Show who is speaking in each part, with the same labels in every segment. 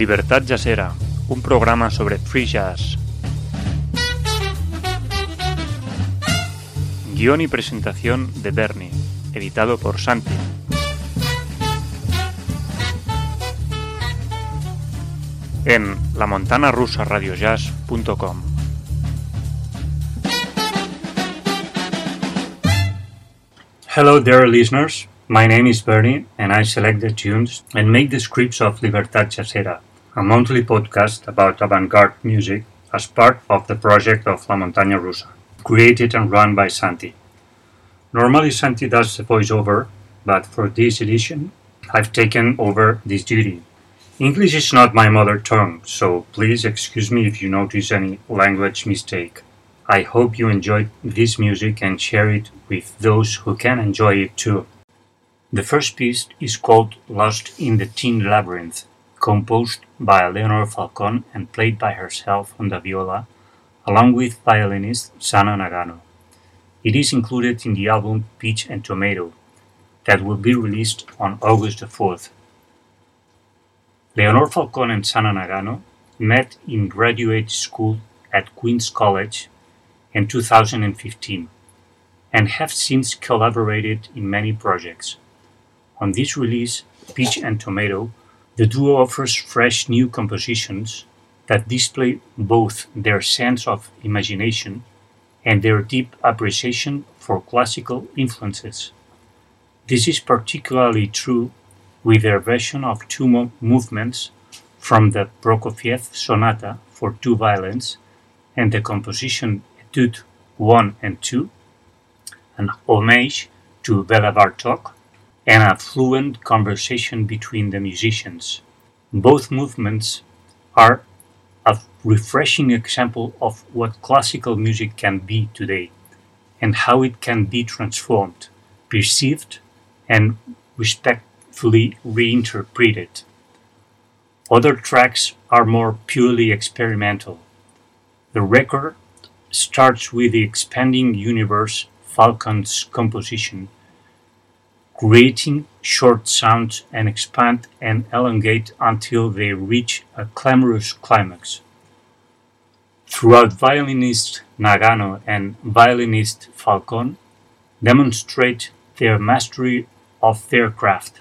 Speaker 1: Libertad Jazzera, un programa sobre free jazz. Guión y presentación de Bernie, editado por Santi. En lamontanarusaradiojazz.com. Hello there, listeners. My name is Bernie, and I select the tunes and make the scripts of Libertad Jazzera, a monthly podcast about avant-garde music as part of the project of La Montaña Rusa, created and run by Santi. Normally Santi does the voiceover, but for this edition, I've taken over this duty. English is not my mother tongue, so please excuse me if you notice any language mistake. I hope you enjoyed this music and share it with those who can enjoy it too. The first piece is called Lost in the Teen Labyrinth, composed by Leonor Falcon and played by herself on the viola, along with violinist Sana Nagano. It is included in the album Peach and Tomato, that will be released on August the 4th. Leonor Falcon and Sana Nagano met in graduate school at Queen's College in 2015 and have since collaborated in many projects. On this release, Peach and Tomato, the duo offers fresh new compositions that display both their sense of imagination and their deep appreciation for classical influences. This is particularly true with their version of two mo- movements from the Prokofiev Sonata for two violins and the composition Etude 1 and 2, an homage to Bela Bartok, and a fluent conversation between the musicians. Both movements are a refreshing example of what classical music can be today and how it can be transformed, perceived, and respectfully reinterpreted. Other tracks are more purely experimental. The record starts with the expanding universe Falcon's composition, creating short sounds and expand and elongate until they reach a clamorous climax. Throughout violinist Nagano and violinist Falcon demonstrate their mastery of their craft.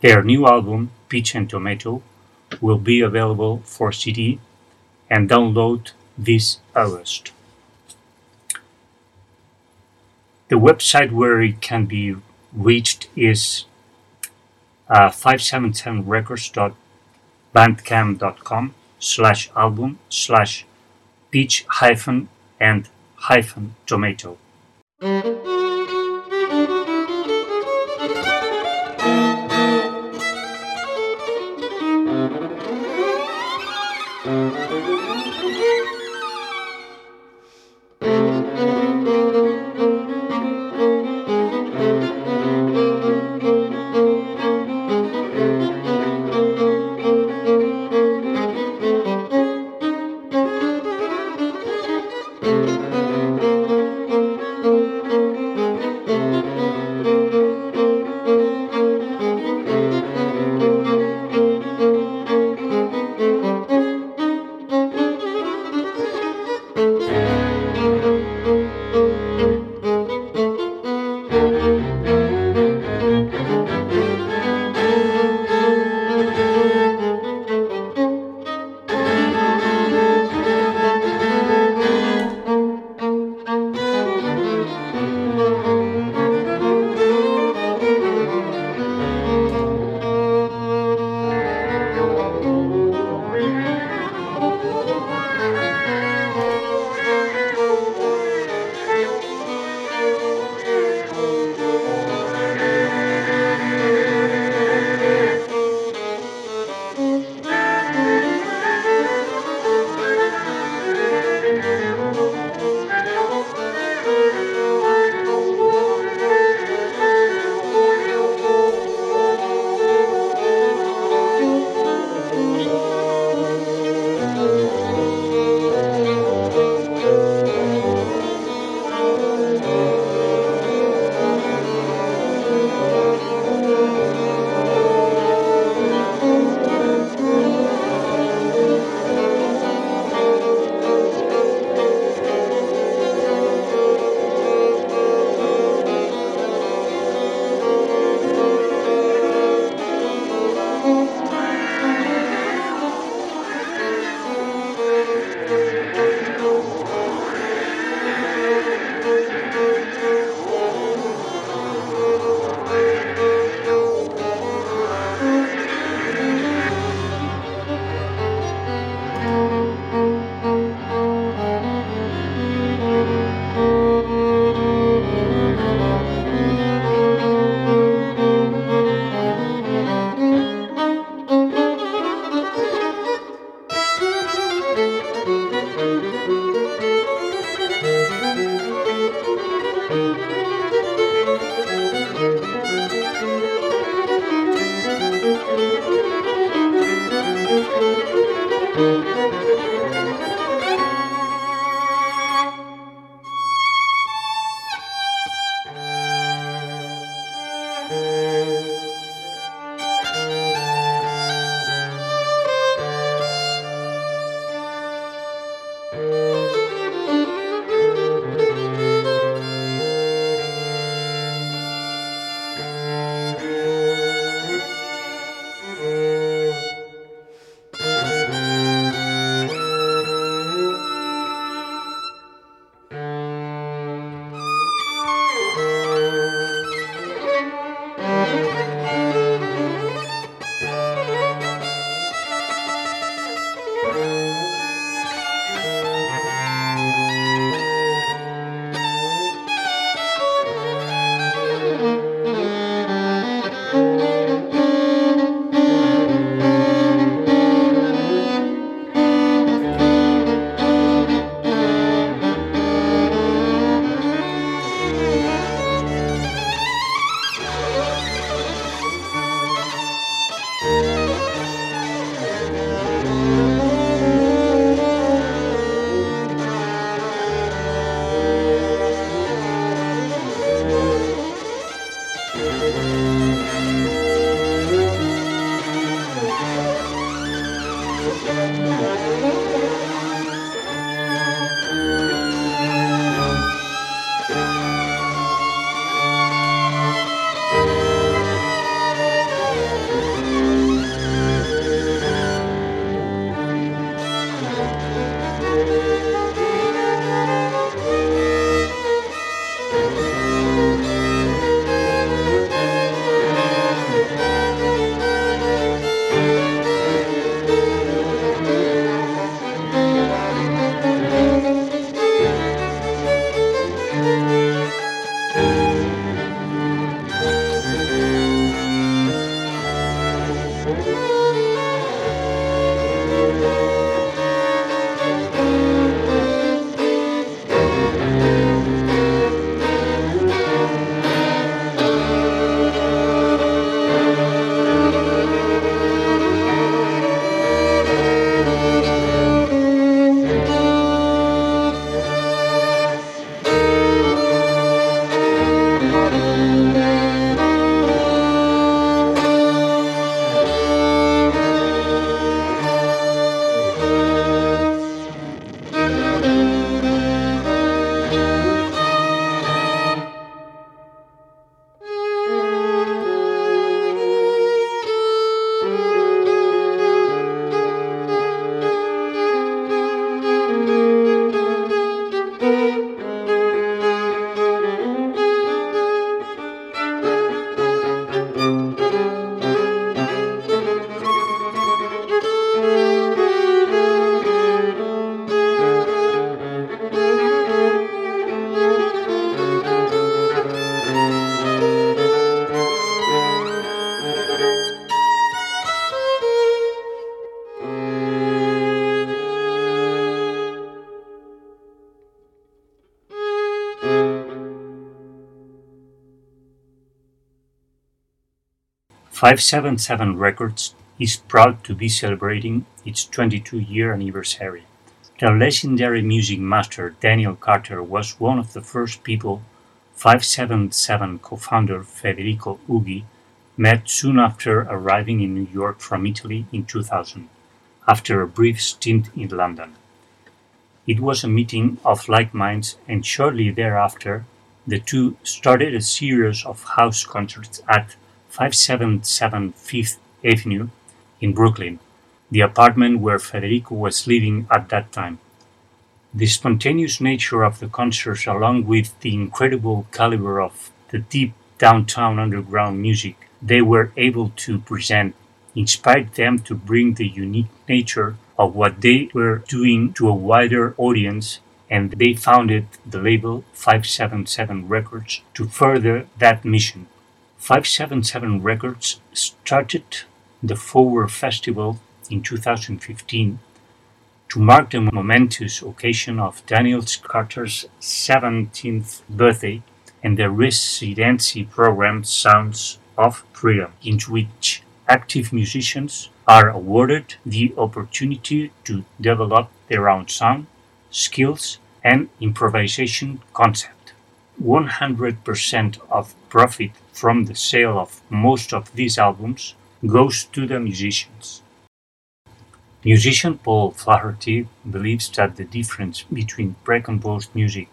Speaker 1: Their new album, Peach and Tomato, will be available for CD and download this August. The website where it can be reached is uh, 577records.bandcamp.com slash album slash peach hyphen and hyphen tomato. 577 Records is proud to be celebrating its 22 year anniversary. The legendary music master Daniel Carter was one of the first people 577 co founder Federico Ughi met soon after arriving in New York from Italy in 2000, after a brief stint in London. It was a meeting of like minds, and shortly thereafter, the two started a series of house concerts at 577 Fifth Avenue in Brooklyn, the apartment where Federico was living at that time. The spontaneous nature of the concerts, along with the incredible caliber of the deep downtown underground music they were able to present, inspired them to bring the unique nature of what they were doing to a wider audience and they founded the label 577 Records to further that mission. 577 Records started the Forward Festival in 2015 to mark the momentous occasion of Daniel Carter's 17th birthday and the residency program Sounds of Freedom, in which active musicians are awarded the opportunity to develop their own sound, skills, and improvisation concepts. 100% of profit from the sale of most of these albums goes to the musicians. Musician Paul Flaherty believes that the difference between pre-composed music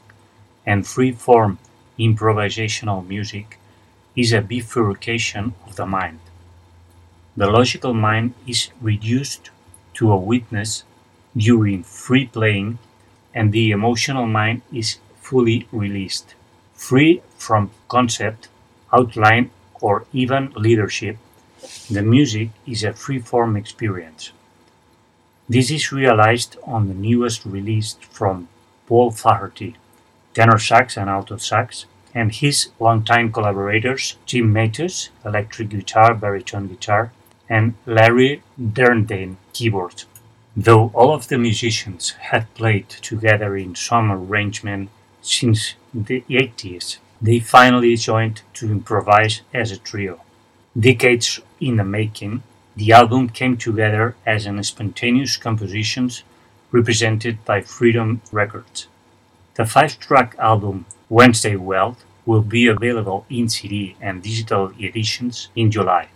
Speaker 1: and free-form improvisational music is a bifurcation of the mind. The logical mind is reduced to a witness during free playing and the emotional mind is fully released. Free from concept, outline, or even leadership, the music is a free-form experience. This is realized on the newest release from Paul Flaherty, tenor sax and alto sax, and his longtime collaborators Jim Matus, electric guitar, baritone guitar, and Larry Derndain, keyboard. Though all of the musicians had played together in some arrangement since the 80s, they finally joined to improvise as a trio. Decades in the making, the album came together as an spontaneous composition represented by Freedom Records. The five track album Wednesday Weld will be available in CD and digital editions in July.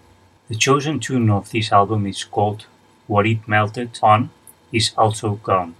Speaker 1: The chosen tune of this album is called What It Melted On Is Also Gone.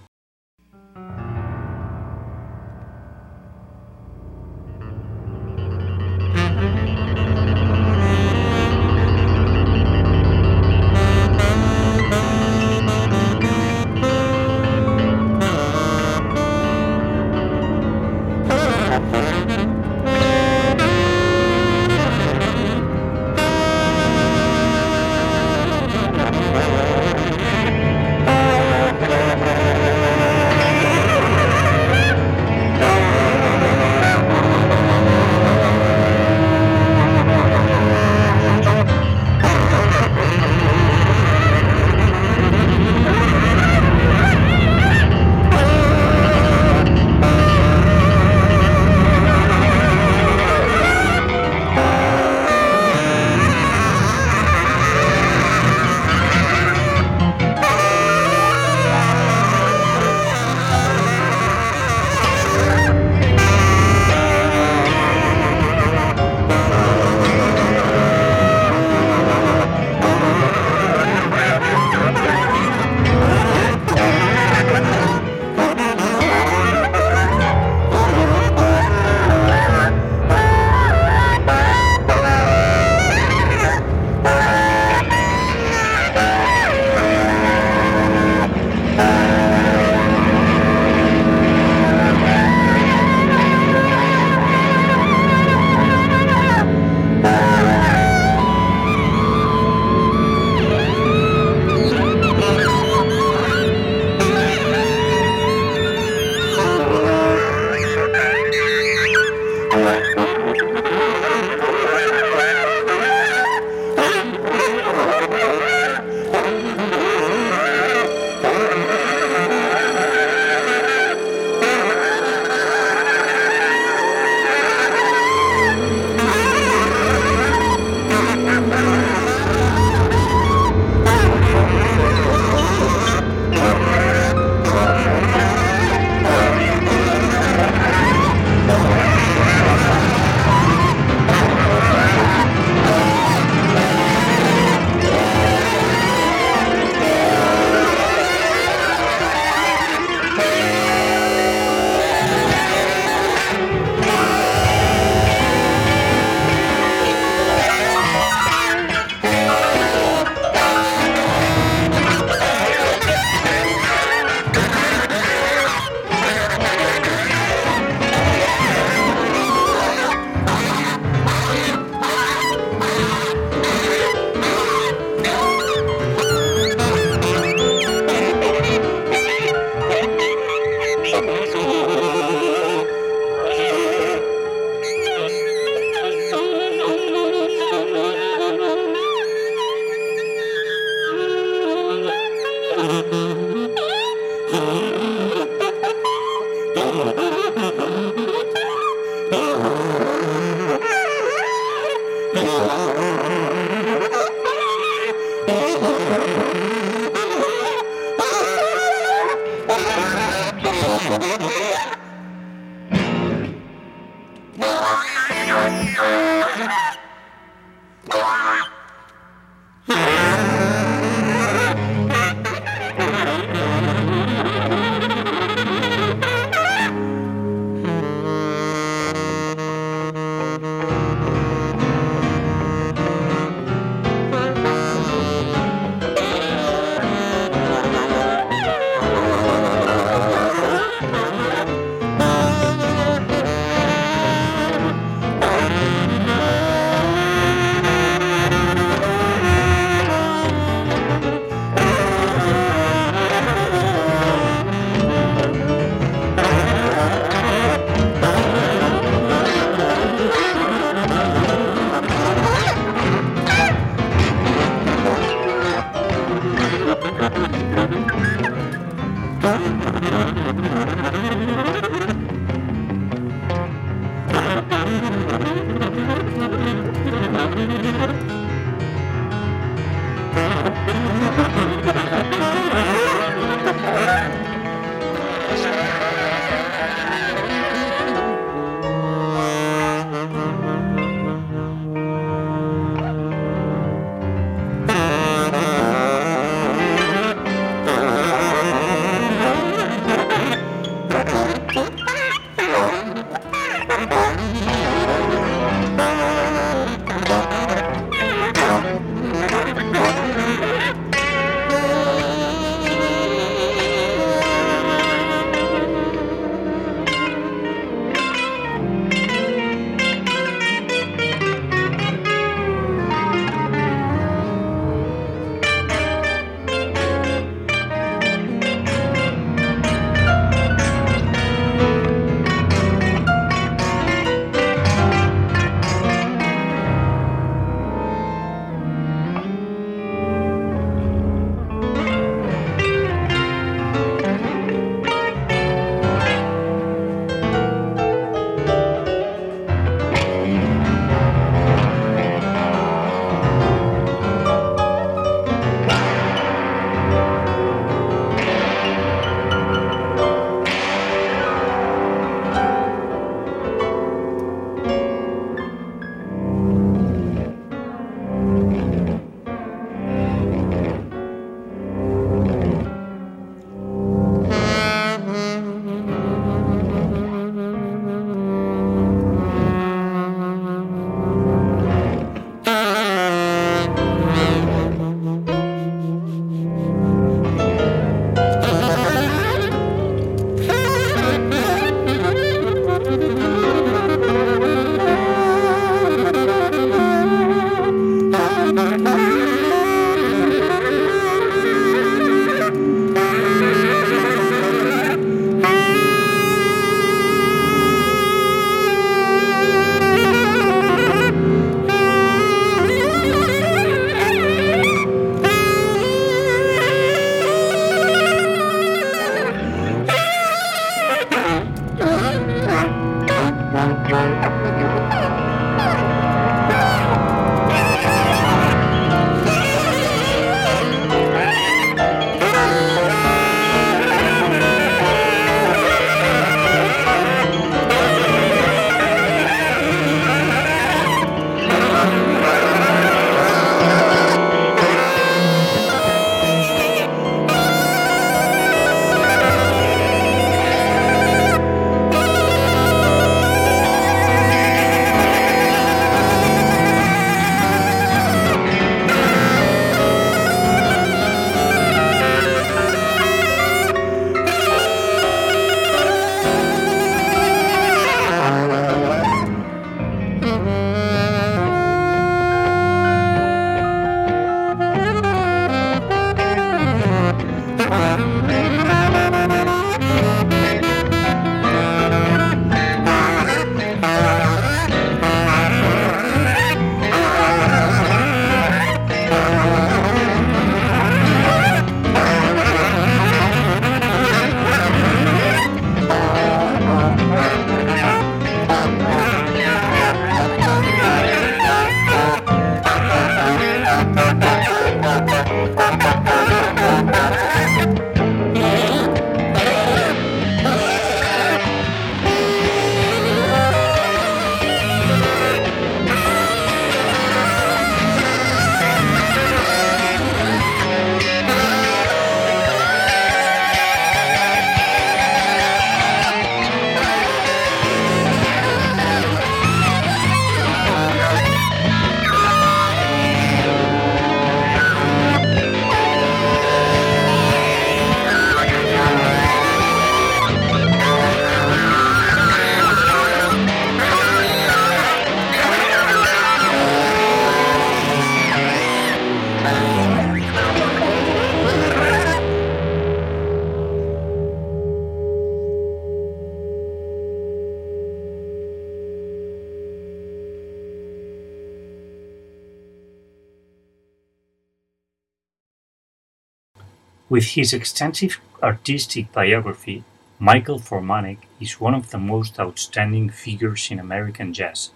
Speaker 1: With his extensive artistic biography, Michael Formanek is one of the most outstanding figures in American jazz,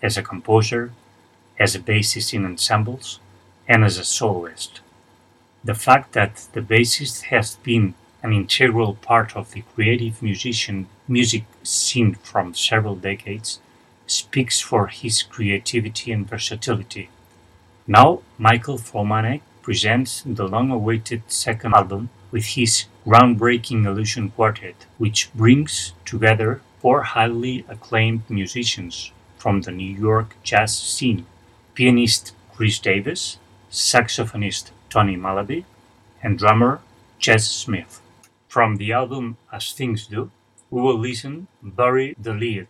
Speaker 1: as a composer, as a bassist in ensembles, and as a soloist. The fact that the bassist has been an integral part of the creative musician music scene from several decades speaks for his creativity and versatility. Now, Michael Formanek presents the long-awaited second album with his groundbreaking Elusion Quartet, which brings together four highly acclaimed musicians from the New York jazz scene pianist Kris Davis, saxophonist Tony Malaby, and drummer Ches Smith. From the album As Things Do, we will listen Bury the Lead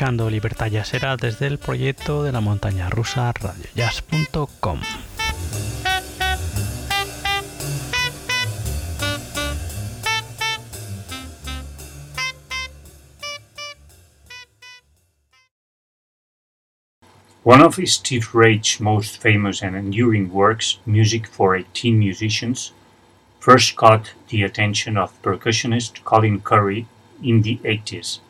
Speaker 2: Libertad Jazzera desde el proyecto de la montaña rusa radiojazz.com.
Speaker 1: One of Steve Reich's most famous and enduring works, Music for 18 Musicians, first caught the attention of percussionist Colin Currie in the 80s.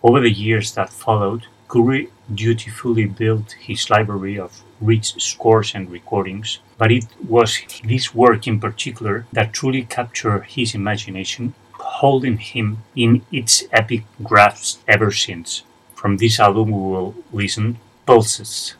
Speaker 1: Over the years that followed, Currie dutifully built his library of Reich scores and recordings, but it was this work in particular that truly captured his imagination, holding him in its epic grasp ever since. From this album we will listen Pulses.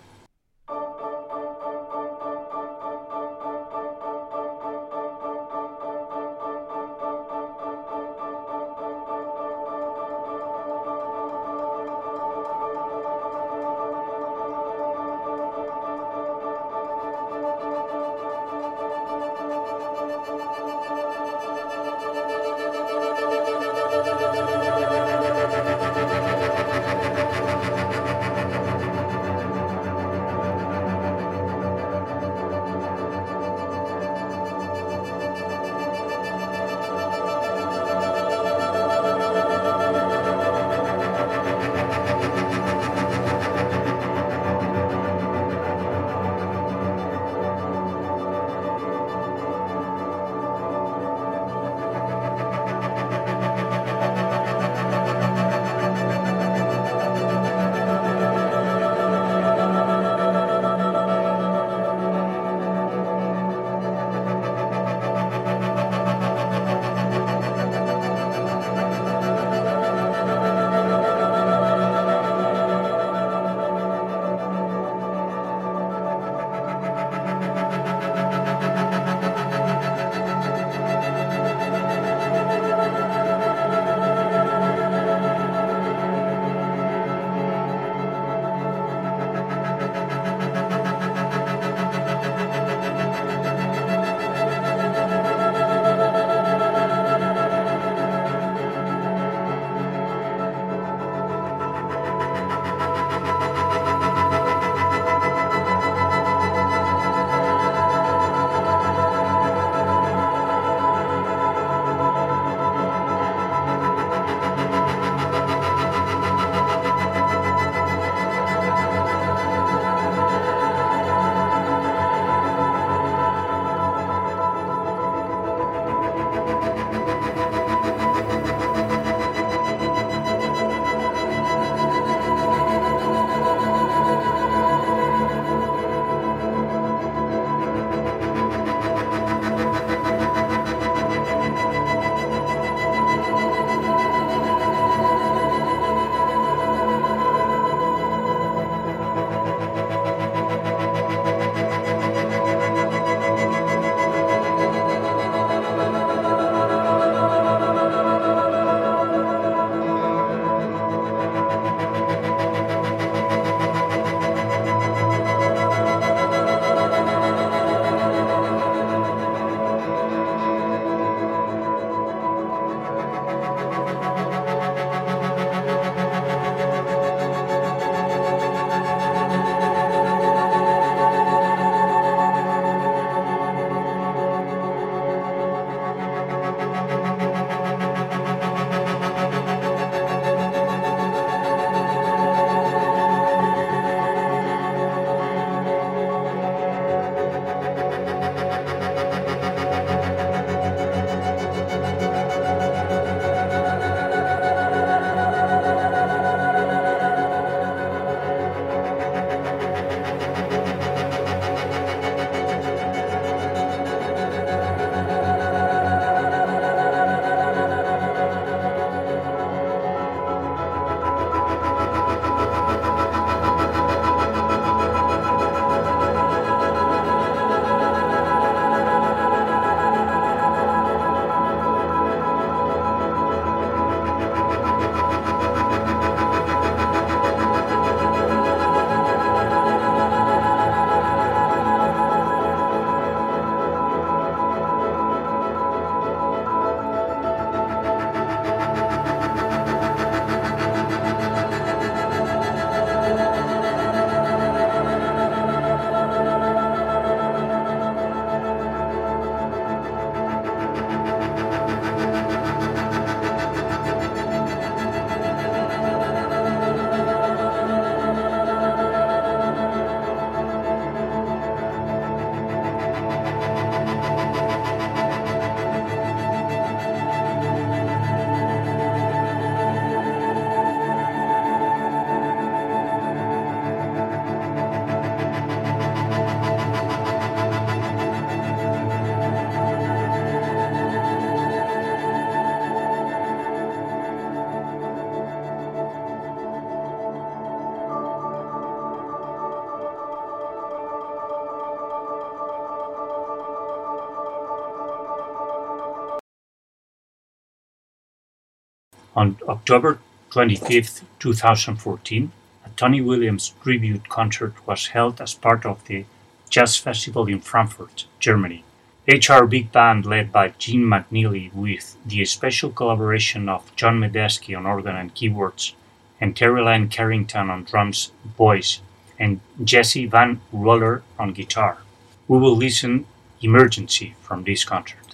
Speaker 1: On October 25, 2014, a Tony Williams tribute concert was held as part of the Jazz Festival in Frankfurt, Germany. HR Big Band led by Jim McNeely with the special collaboration of John Medeski on organ and keyboards and Terri Carrington on drums, voice, and Jesse Van Ruller on guitar. We will listen Emergency from this concert.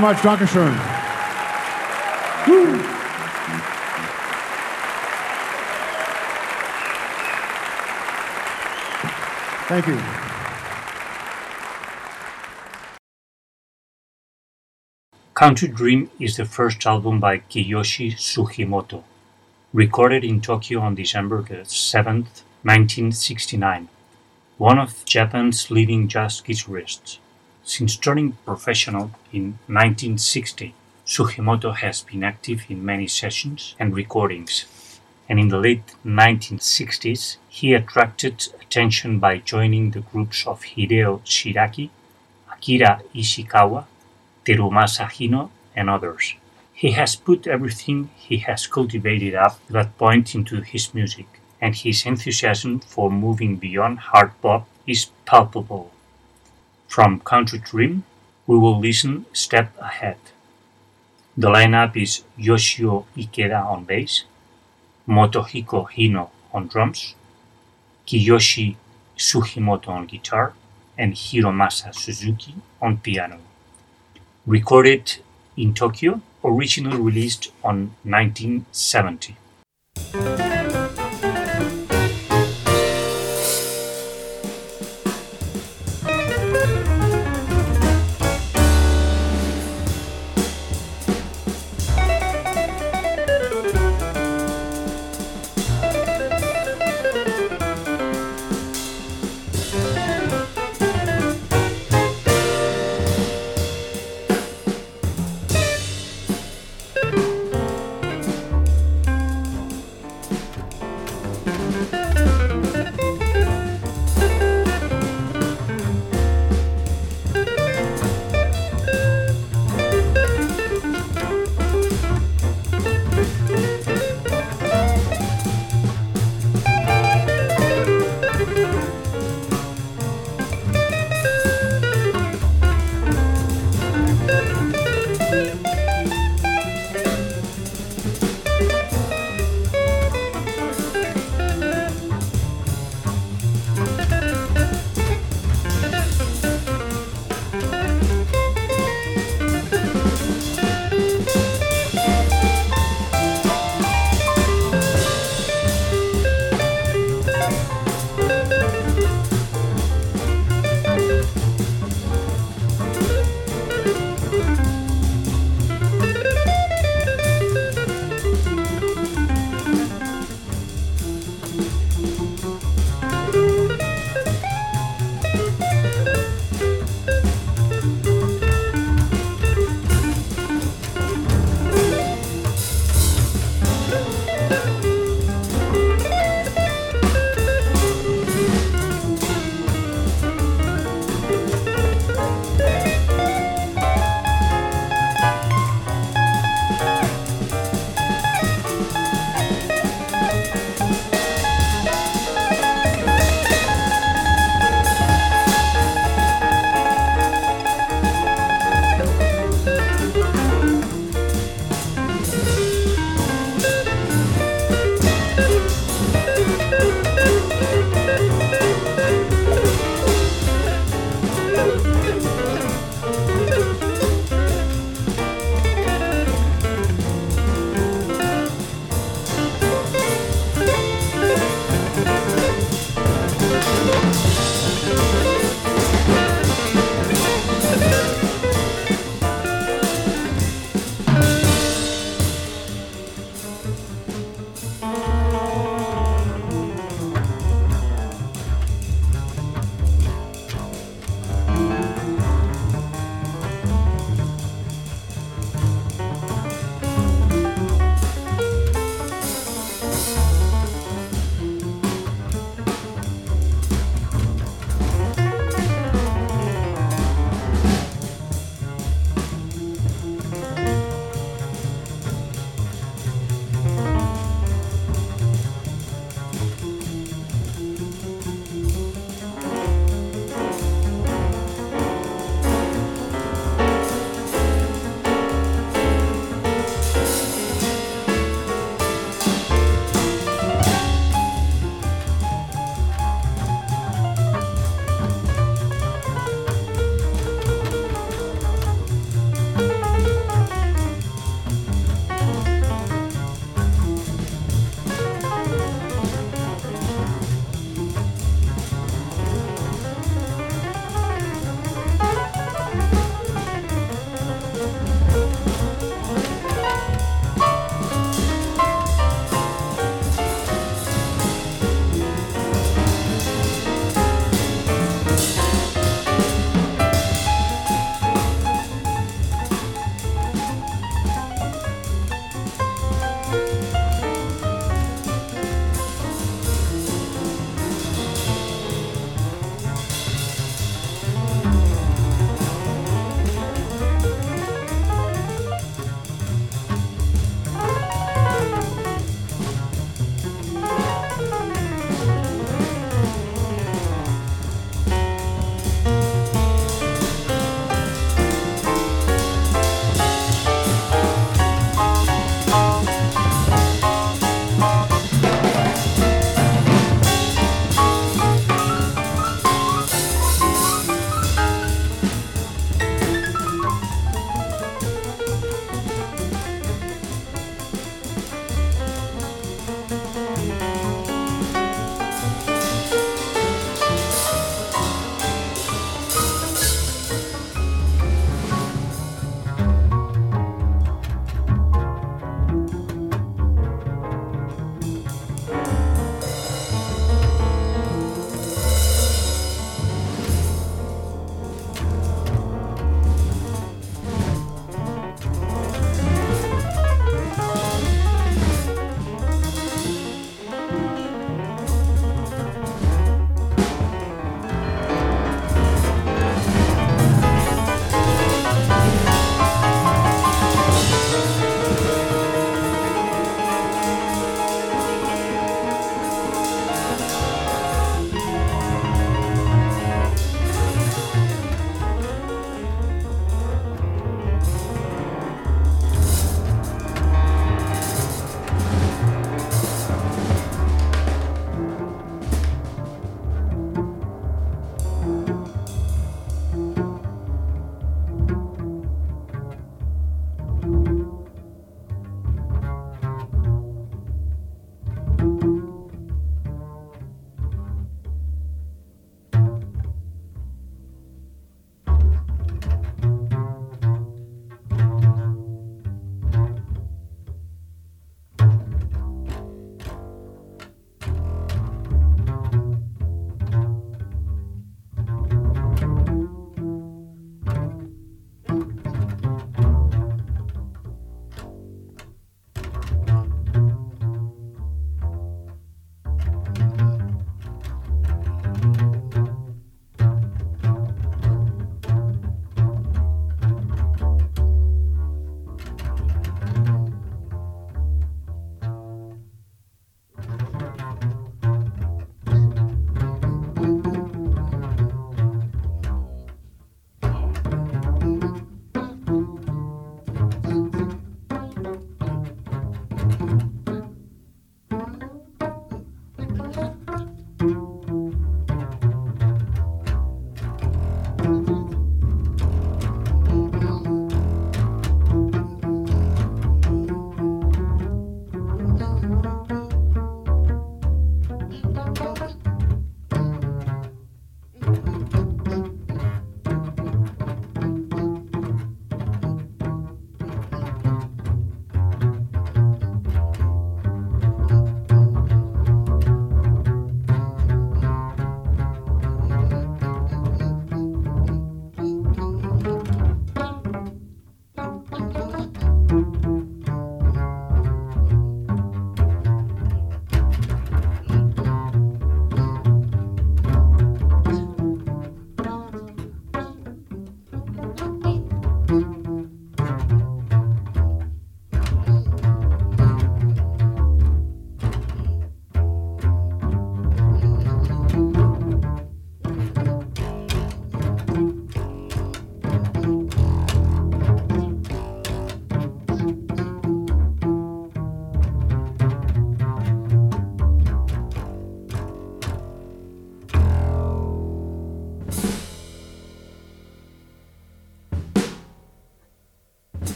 Speaker 3: Much. Dankeschön. Thank you.
Speaker 1: Country Dream is the first album by Kiyoshi Sugimoto, recorded in Tokyo on December 7, 1969, one of Japan's leading jazz guitarists. Since turning professional in 1960, Sugimoto has been active in many sessions and recordings, and in the late 1960s he attracted attention by joining the groups of Hideo Shiraki, Akira Ishikawa, Terumasa Hino, and others. He has put everything he has cultivated up to that point into his music, and his enthusiasm for moving beyond hard bop is palpable. From Country Dream, we will listen Step Ahead. The lineup is Yoshio Ikeda on bass, Motohiko Hino on drums, Kiyoshi Sugimoto on guitar, and Hiromasa Suzuki on piano. Recorded in Tokyo, originally released on 1970.